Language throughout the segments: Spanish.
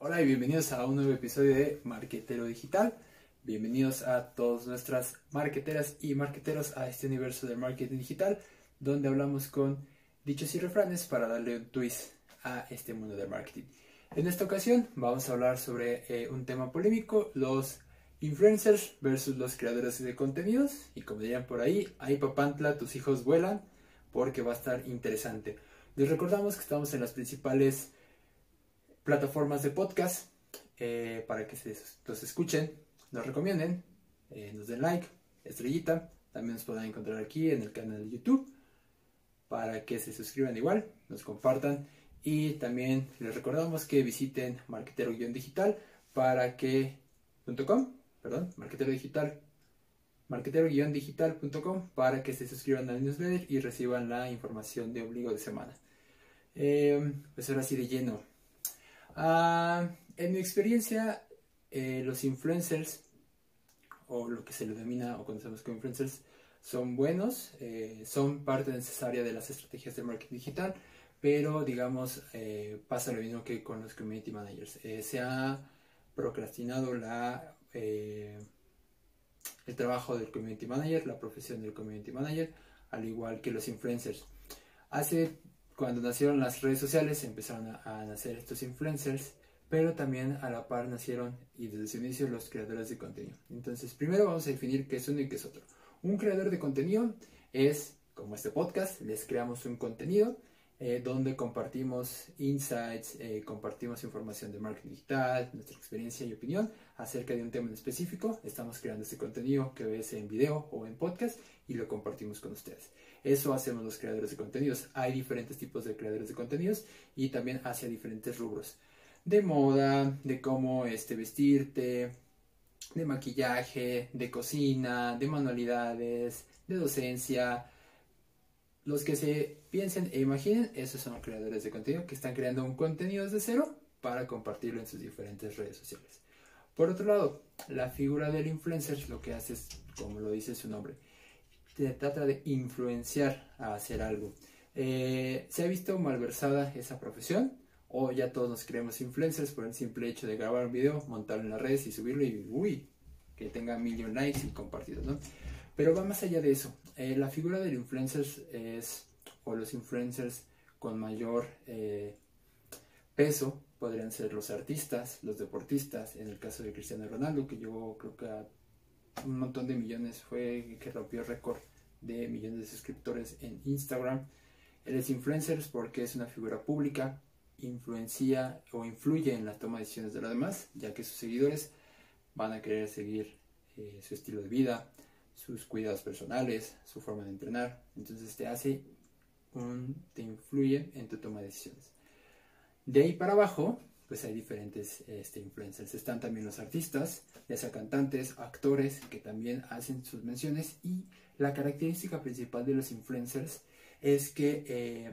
Hola y bienvenidos a un nuevo episodio de Marquetero Digital. Bienvenidos a todas nuestras marqueteras y marqueteros a este universo del marketing digital, donde hablamos con dichos y refranes para darle un twist a este mundo del marketing. En esta ocasión vamos a hablar sobre eh, un tema polémico, los influencers versus los creadores de contenidos. Y como dirían por ahí, ahí papantla, tus hijos vuelan, porque va a estar interesante. Les recordamos que estamos en las principales plataformas de podcast eh, para que se, los escuchen, nos recomienden, eh, nos den like, estrellita. También nos podrán encontrar aquí en el canal de YouTube para que se suscriban igual, nos compartan y también les recordamos que visiten marketero-digital para que .com, perdón, marketero digital marketero-digital.com para que se suscriban al newsletter y reciban la información de obligo de semana. Eh, pues ahora sí de lleno. Ah, en mi experiencia, eh, los influencers, o lo que se denomina o conocemos como influencers, son buenos, eh, son parte necesaria de las estrategias de marketing digital, pero digamos, eh, pasa lo mismo que con los community managers. se ha procrastinado la, el trabajo del community manager, la profesión del community manager, al igual que los influencers. Hace cuando nacieron las redes sociales empezaron a, nacer estos influencers, pero también a la par nacieron y desde su inicio los creadores de contenido. Entonces, primero vamos a definir qué es uno y qué es otro. Un creador de contenido es, como este podcast, les creamos un contenido eh, donde compartimos insights, eh, compartimos información de marketing digital, nuestra experiencia y opinión acerca de un tema en específico. Estamos creando este contenido que ves en video o en podcast y lo compartimos con ustedes. Eso hacemos los creadores de contenidos. Hay diferentes tipos de creadores de contenidos y también hacia diferentes rubros. De moda, de cómo este, vestirte, de maquillaje, de cocina, de manualidades, de docencia. Los que se piensen e imaginen, esos son creadores de contenido que están creando un contenido desde cero para compartirlo en sus diferentes redes sociales. Por otro lado, la figura del influencer lo que hace es, como lo dice su nombre, trata de influenciar a hacer algo. Eh, ¿Se ha visto malversada esa profesión? ¿O ya todos nos creemos influencers por el simple hecho de grabar un video, montarlo en las redes y subirlo y uy, que tenga millón likes y compartidos, ¿no? Pero va más allá de eso. Eh, la figura del influencer es, o los influencers con mayor eh, peso, podrían ser los artistas, los deportistas, en el caso de Cristiano Ronaldo, que yo creo que a un montón de millones, fue que rompió récord de millones de suscriptores en Instagram. Él es influencer porque es una figura pública, influencia o influye en la toma de decisiones de los demás, ya que sus seguidores van a querer seguir eh, su estilo de vida, sus cuidados personales, su forma de entrenar. Entonces te hace un, te influye en tu toma de decisiones. De ahí para abajo, pues hay diferentes este, influencers. Están también los artistas, ya sea cantantes, actores, que también hacen sus menciones. Y la característica principal de los influencers es que eh,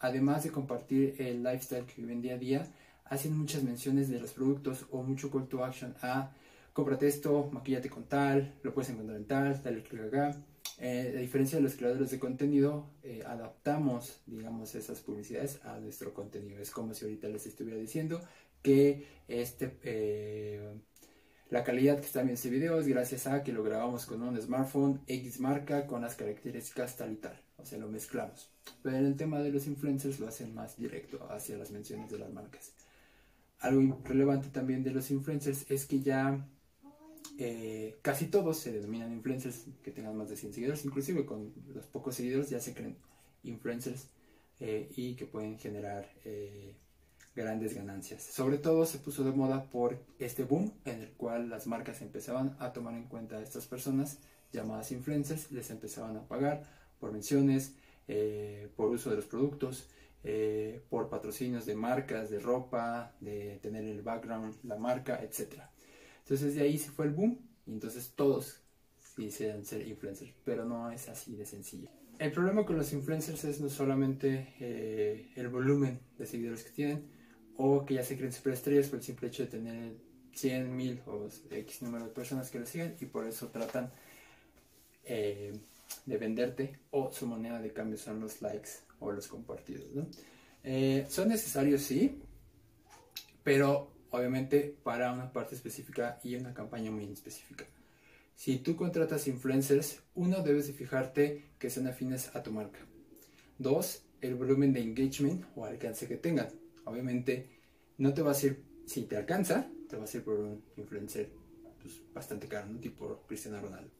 además de compartir el lifestyle que viven día a día, hacen muchas menciones de los productos o mucho call to action a cómprate esto, maquillate con tal, lo puedes encontrar en tal, dale clic acá. Eh, a diferencia de los creadores de contenido, eh, adaptamos, digamos, esas publicidades a nuestro contenido. Es como si ahorita les estuviera diciendo que este, eh, la calidad que está viendo este video es gracias a que lo grabamos con un smartphone X marca con las características tal y tal. O sea, lo mezclamos. Pero en el tema de los influencers lo hacen más directo hacia las menciones de las marcas. Algo relevante también de los influencers es que ya eh, casi todos se denominan influencers que tengan más de 100 seguidores, inclusive con los pocos seguidores ya se creen influencers eh, y que pueden generar eh, grandes ganancias. Sobre todo se puso de moda por este boom en el cual las marcas empezaban a tomar en cuenta a estas personas llamadas influencers, les empezaban a pagar por menciones, por uso de los productos, por patrocinios de marcas, de ropa, de tener el background, la marca, etcétera. Entonces de ahí se fue el boom y entonces todos quisieran ser influencers, pero no es así de sencillo. El problema con los influencers es no solamente eh, el volumen de seguidores que tienen o que ya se creen superestrellas por el simple hecho de tener 100, 1000 o X número de personas que lo siguen y por eso tratan eh, de venderte o su moneda de cambio son los likes o los compartidos. Eh, son necesarios, sí, pero obviamente para una parte específica y una campaña muy específica. Si tú contratas influencers, uno, debes de fijarte que sean afines a tu marca. Dos, el volumen de engagement o alcance que tengan. Obviamente, no te va a ir, si te alcanza, te va a ir por un influencer pues, bastante caro, ¿no? tipo Cristiano Ronaldo.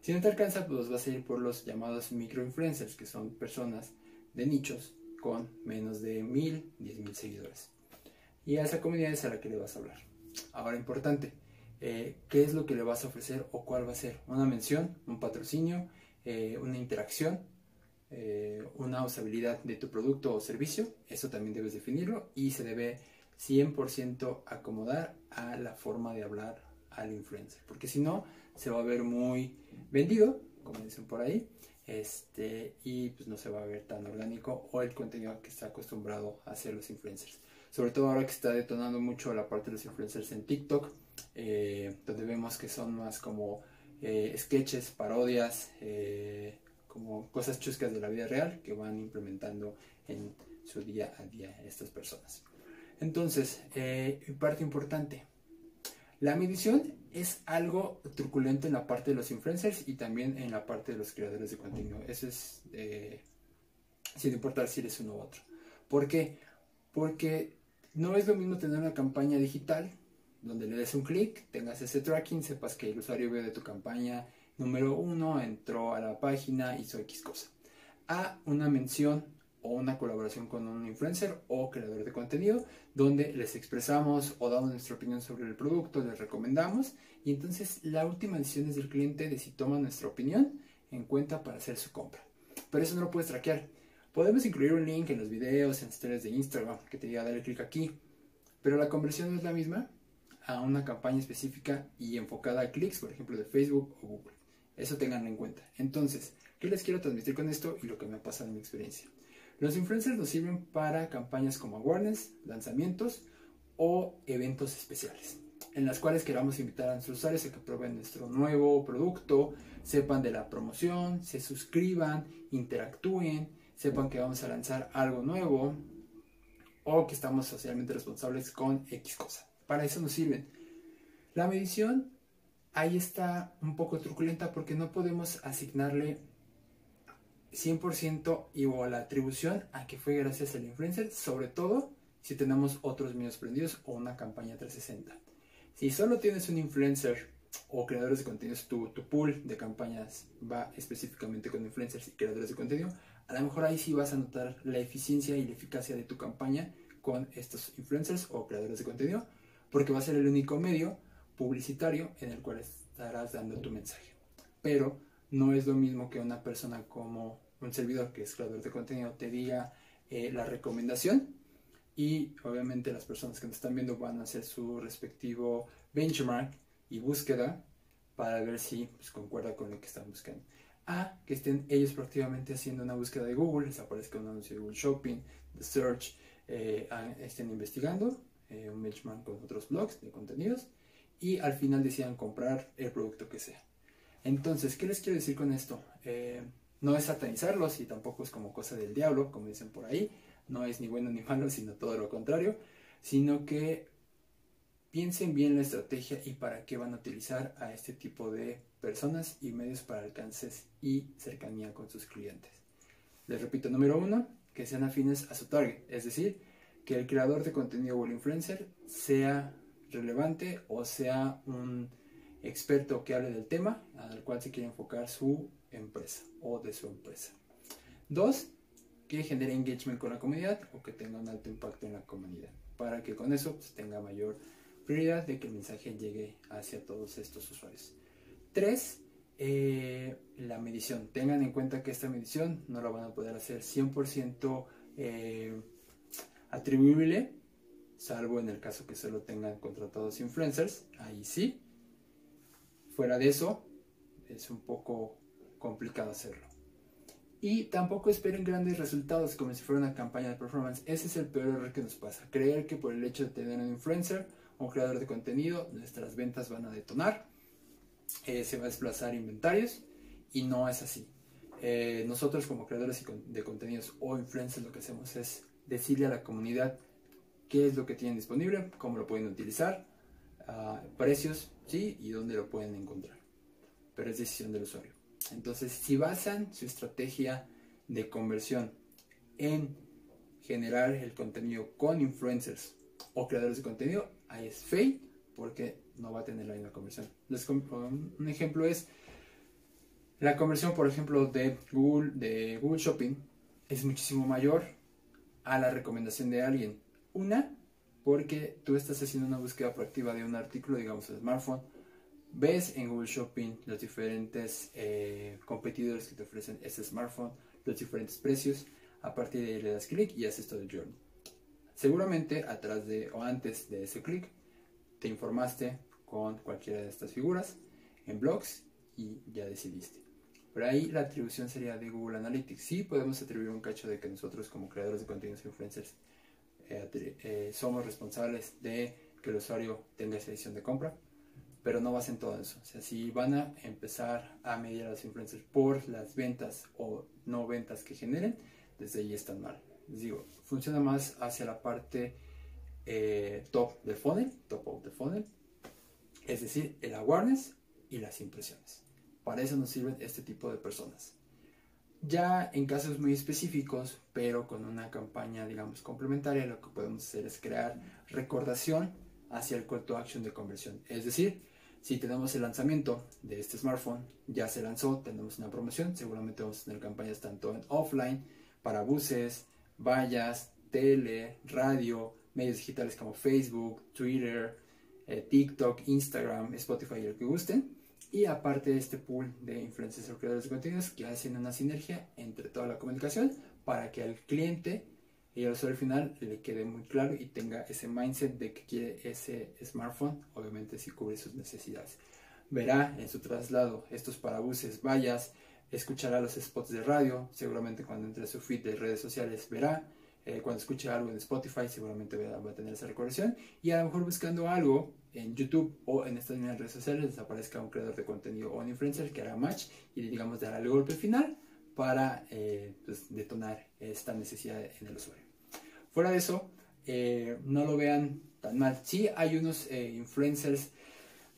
Si no te alcanza, pues vas a ir por los llamados microinfluencers, que son personas de nichos con menos de mil, diez mil seguidores. Y a esa comunidad es a la que le vas a hablar. Ahora, importante, eh, qué es lo que le vas a ofrecer o cuál va a ser. Una mención, un patrocinio, eh, una interacción, eh, una usabilidad de tu producto o servicio. Eso también debes definirlo y se debe 100% acomodar a la forma de hablar al influencer. Porque si no, se va a ver muy vendido, como dicen por ahí, este, y pues no se va a ver tan orgánico o el contenido que está acostumbrado a hacer los influencers. Sobre todo ahora que está detonando mucho la parte de los influencers en TikTok eh, donde vemos que son más como eh, sketches, parodias, eh, como cosas chuscas de la vida real que van implementando en su día a día estas personas. Entonces, parte importante, la medición es algo truculento en la parte de los influencers y también en la parte de los creadores de contenido. Eso es sin importar si eres uno u otro. ¿Por qué? Porque no es lo mismo tener una campaña digital donde le des un clic, tengas ese tracking, sepas que el usuario vio de tu campaña número uno, entró a la página, hizo X cosa. A una mención o una colaboración con un influencer o creador de contenido donde les expresamos o damos nuestra opinión sobre el producto, les recomendamos y entonces la última decisión es del cliente de si toma nuestra opinión en cuenta para hacer su compra. Pero eso no lo puedes traquear. Podemos incluir un link en los videos, en historias de Instagram que te diga dale clic aquí, pero la conversión no es la misma a una campaña específica y enfocada a clics, por ejemplo, de Facebook o Google. Eso tenganlo en cuenta. Entonces, ¿qué les quiero transmitir con esto y lo que me ha pasado en mi experiencia? Los influencers nos sirven para campañas como awareness, lanzamientos o eventos especiales, en las cuales queramos invitar a nuestros usuarios a que prueben nuestro nuevo producto, sepan de la promoción, se suscriban, interactúen, sepan que vamos a lanzar algo nuevo o que estamos socialmente responsables con X cosa. Para eso nos sirven. La medición ahí está un poco truculenta porque no podemos asignarle 100% igual la atribución a que fue gracias al influencer, sobre todo si tenemos otros medios prendidos o una campaña 360. Si solo tienes un influencer o creadores de contenidos, tu, tu pool de campañas va específicamente con influencers y creadores de contenido, a lo mejor ahí sí vas a notar la eficiencia y la eficacia de tu campaña con estos influencers o creadores de contenido porque va a ser el único medio publicitario en el cual estarás dando tu mensaje. Pero no es lo mismo que una persona como un servidor que es creador de contenido te diga eh, la recomendación y obviamente las personas que nos están viendo van a hacer su respectivo benchmark y búsqueda para ver si pues, concuerda con lo que están buscando. A que estén ellos proactivamente haciendo una búsqueda de Google, les aparezca un anuncio de Google Shopping, de Search, eh, estén investigando eh, un benchmark con otros blogs de contenidos y al final decidan comprar el producto que sea. Entonces, ¿qué les quiero decir con esto? Eh, no es satanizarlos y tampoco es como cosa del diablo, como dicen por ahí, no es ni bueno ni malo, sino todo lo contrario, sino que piensen bien la estrategia y para qué van a utilizar a este tipo de personas y medios para alcances y cercanía con sus clientes. Les repito, número uno, que sean afines a su target, es decir, que el creador de contenido o el influencer sea relevante o sea un experto que hable del tema al cual se quiere enfocar su empresa o de su empresa. Dos, que genere engagement con la comunidad o que tenga un alto impacto en la comunidad para que con eso pues, tenga mayor prioridad de que el mensaje llegue hacia todos estos usuarios. Tres, eh, la medición. Tengan en cuenta que esta medición no la van a poder hacer 100% eh, atribuible, salvo en el caso que solo tengan contratados influencers, ahí sí. Fuera de eso, es un poco complicado hacerlo. Y tampoco esperen grandes resultados como si fuera una campaña de performance. Ese es el peor error que nos pasa. Creer que por el hecho de tener un influencer un creador de contenido, nuestras ventas van a detonar, eh, se va a desplazar inventarios y no es así. Eh, nosotros como creadores de contenidos o influencers lo que hacemos es decirle a la comunidad qué es lo que tienen disponible, cómo lo pueden utilizar, ah, precios, sí, y dónde lo pueden encontrar. Pero es decisión del usuario. Entonces, si basan su estrategia de conversión en generar el contenido con influencers o creadores de contenido, es fake porque no va a tener la misma conversión. un ejemplo es la conversión, por ejemplo, de Google, de Google Shopping es muchísimo mayor a la recomendación de alguien. Una, porque tú estás haciendo una búsqueda proactiva de un artículo, digamos, el smartphone, ves en Google Shopping los diferentes eh, competidores que te ofrecen ese smartphone, los diferentes precios, a partir de ahí le das clic y haces todo el journey. Seguramente atrás de o antes de ese clic te informaste con cualquiera de estas figuras en blogs y ya decidiste. Pero ahí la atribución sería de Google Analytics. Sí podemos atribuir un cacho de que nosotros como creadores de contenidos influencers eh, eh, somos responsables de que el usuario tenga esa decisión de compra, pero no en todo eso. O sea, si van a empezar a medir a los influencers por las ventas o no ventas que generen, desde ahí están mal. Les digo, funciona más hacia la parte eh, top del funnel, top of the funnel, es decir, el awareness y las impresiones. Para eso nos sirven este tipo de personas. Ya en casos muy específicos, pero con una campaña, digamos, complementaria, lo que podemos hacer es crear recordación hacia el call to action de conversión. Es decir, si tenemos el lanzamiento de este smartphone, ya se lanzó, tenemos una promoción, seguramente vamos a tener campañas tanto en offline, para buses, vallas, tele, radio, medios digitales como Facebook, Twitter, eh, TikTok, Instagram, Spotify el que gusten y aparte de este pool de influencers o creadores de contenidos que hacen una sinergia entre toda la comunicación para que al cliente y al usuario final le quede muy claro y tenga ese mindset de que quiere ese smartphone, obviamente si cubre sus necesidades. Verá en su traslado estos parabuses, vallas, escuchará los spots de radio, seguramente cuando entre a su feed de redes sociales verá, eh, cuando escuche algo en Spotify seguramente va, a tener esa recordación y a lo mejor buscando algo en YouTube o en estas redes sociales les aparezca un creador de contenido o un influencer que hará match y digamos dará el golpe final para eh, pues, detonar esta necesidad en el usuario. Fuera de eso, eh, no lo vean tan mal. Sí hay unos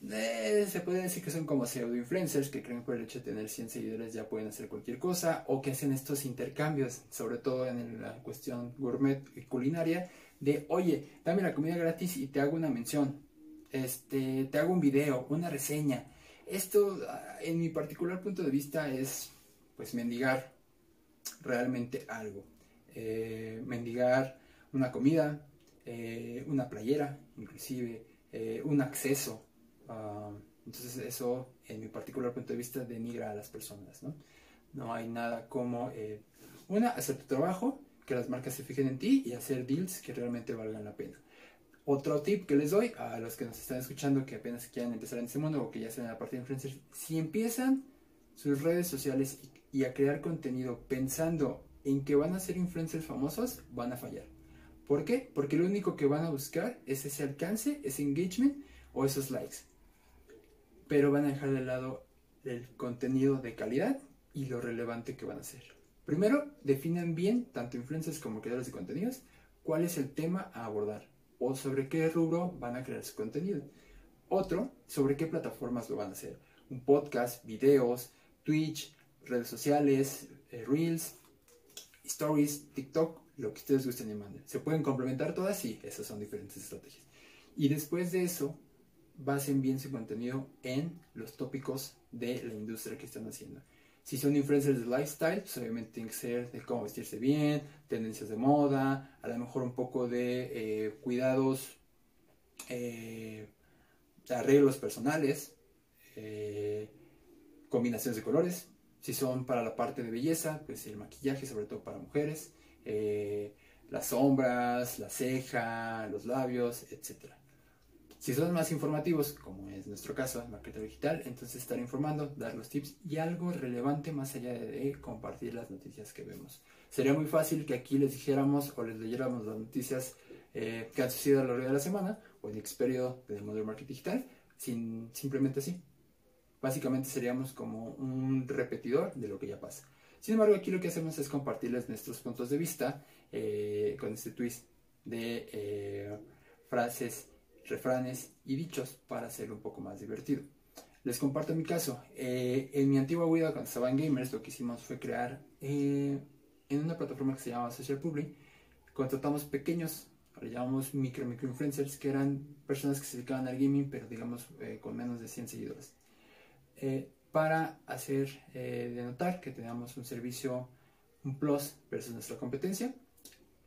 eh, se puede decir que son como pseudo influencers que creen que por el hecho de tener 100 seguidores ya pueden hacer cualquier cosa o que hacen estos intercambios, sobre todo en la cuestión gourmet y culinaria, de oye, dame la comida gratis y te hago una mención este, te hago un video, una reseña. Esto, ah, en mi particular punto de vista, es pues mendigar realmente algo. Eh, mendigar una comida, eh, una playera, inclusive, un acceso. Ah, entonces eso, en mi particular punto de vista, denigra a las personas. No, no hay nada como, una, hacer tu trabajo, que las marcas se fijen en ti y hacer deals que realmente valgan la pena. Otro tip que les doy a los que nos están escuchando que apenas quieran empezar en este mundo o que ya en la parte de influencers, si empiezan sus redes sociales y, a crear contenido pensando en que van a ser influencers famosos, van a fallar. ¿Por qué? Porque lo único que van a buscar es ese alcance, ese engagement o esos likes. Pero van a dejar de lado el contenido de calidad y lo relevante que van a hacer. Primero, definen bien, tanto influencers como creadores de contenidos, cuál es el tema a abordar o sobre qué rubro van a crear su contenido. Otro, sobre qué plataformas lo van a hacer. Un podcast, videos, Twitch, redes sociales, eh, Reels, Stories, TikTok, lo que ustedes gusten y manden. ¿Se pueden complementar todas? Sí, esas son diferentes estrategias. Y después de eso, basen bien su contenido en los tópicos de la industria que están haciendo. Si son influencers de lifestyle, pues obviamente tiene que ser de cómo vestirse bien, tendencias de moda, a lo mejor un poco de eh, cuidados, eh, arreglos personales, eh, combinaciones de colores. Si son para la parte de belleza, pues el maquillaje, sobre todo para mujeres, las sombras, la ceja, los labios, etcétera. Si son más informativos, como es nuestro caso en Marketer Digital, entonces estar informando, dar los tips y algo relevante más allá de compartir las noticias que vemos. Sería muy fácil que aquí les dijéramos o les leyéramos las noticias eh, que han sucedido a lo largo de la semana o en el periodo del Modern Marketing Digital, sin, simplemente así. Básicamente seríamos como un repetidor de lo que ya pasa. Sin embargo, aquí lo que hacemos es compartirles nuestros puntos de vista eh, con este twist de eh, frases, refranes y dichos para hacerlo un poco más divertido. Les comparto mi caso. Eh, en mi antigua vida, cuando estaba en Gamers, lo que hicimos fue crear eh, en una plataforma que se llama Social Public, contratamos pequeños, le llamamos micro, micro influencers, que eran personas que se dedicaban al gaming, pero digamos con menos de 100 seguidores. para hacer de notar que teníamos un servicio, un plus versus nuestra competencia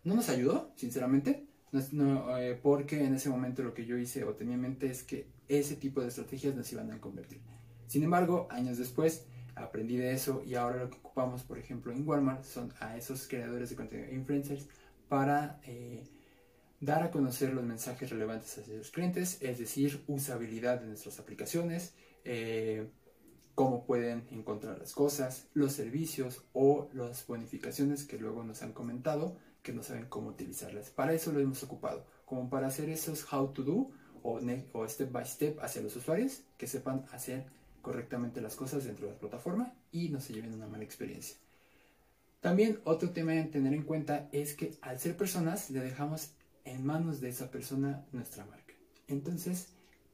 no nos ayudó, sinceramente, eh, porque en ese momento lo que yo hice o tenía en mente es que ese tipo de estrategias nos iban a convertir. Sin embargo, años después aprendí de eso y ahora lo que ocupamos, por ejemplo, en Walmart son a esos creadores de contenido, influencers, para eh, dar a conocer los mensajes relevantes hacia los clientes, es decir, usabilidad de nuestras aplicaciones, eh, cómo pueden encontrar las cosas, los servicios o las bonificaciones que luego nos han comentado que no saben cómo utilizarlas. Para eso lo hemos ocupado, como para hacer esos how to do o, step by step hacia los usuarios que sepan hacer correctamente las cosas dentro de la plataforma y no se lleven una mala experiencia. También otro tema a tener en cuenta es que al ser personas le dejamos en manos de esa persona nuestra marca. Entonces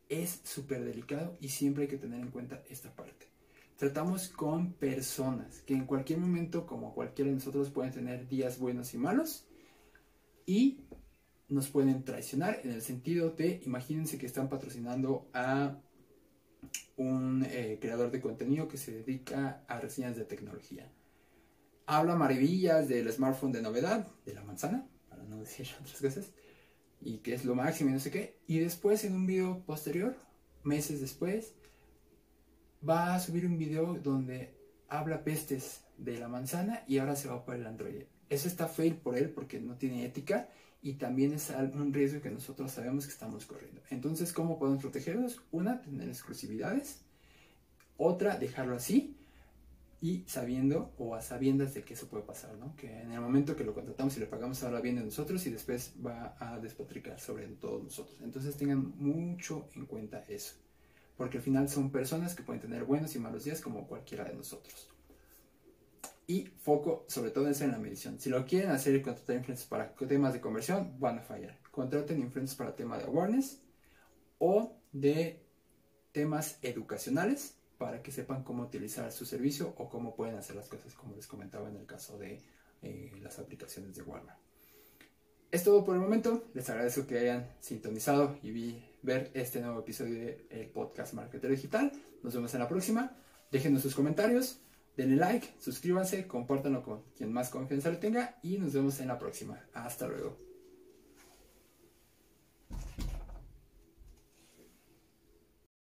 es súper delicado y siempre hay que tener en cuenta esta parte. Tratamos con personas que en cualquier momento, como cualquiera de nosotros, pueden tener días buenos y malos y nos pueden traicionar en el sentido de, imagínense que están patrocinando a un eh, creador de contenido que se dedica a reseñas de tecnología. Habla maravillas del smartphone de novedad, de la manzana, para no decir otras cosas, y que es lo máximo y no sé qué. Y después en un video posterior, meses después, va a subir un video donde habla pestes de la manzana y ahora se va por el Android. Eso está fail por él porque no tiene ética y también es un riesgo que nosotros sabemos que estamos corriendo. Entonces, ¿cómo podemos protegerlos? Una, tener exclusividades. Otra, dejarlo así y sabiendo o a sabiendas de que eso puede pasar, ¿no? Que en el momento que lo contratamos y le pagamos ahora bien de nosotros y después va a despotricar sobre todos nosotros. Entonces tengan mucho en cuenta eso porque al final son personas que pueden tener buenos y malos días como cualquiera de nosotros. Y foco sobre todo es en la medición. Si lo quieren hacer y contratar influencers para temas de conversión, van a fallar. Contraten influencers para temas de awareness o de temas educacionales para que sepan cómo utilizar su servicio o cómo pueden hacer las cosas como les comentaba en el caso de eh, las aplicaciones de Walmart. Es todo por el momento. Les agradezco que hayan sintonizado y vi, ver este nuevo episodio del podcast Marketer Digital. Nos vemos en la próxima. Déjenos sus comentarios, denle like, suscríbanse, compártanlo con quien más confianza le tenga y nos vemos en la próxima. Hasta luego.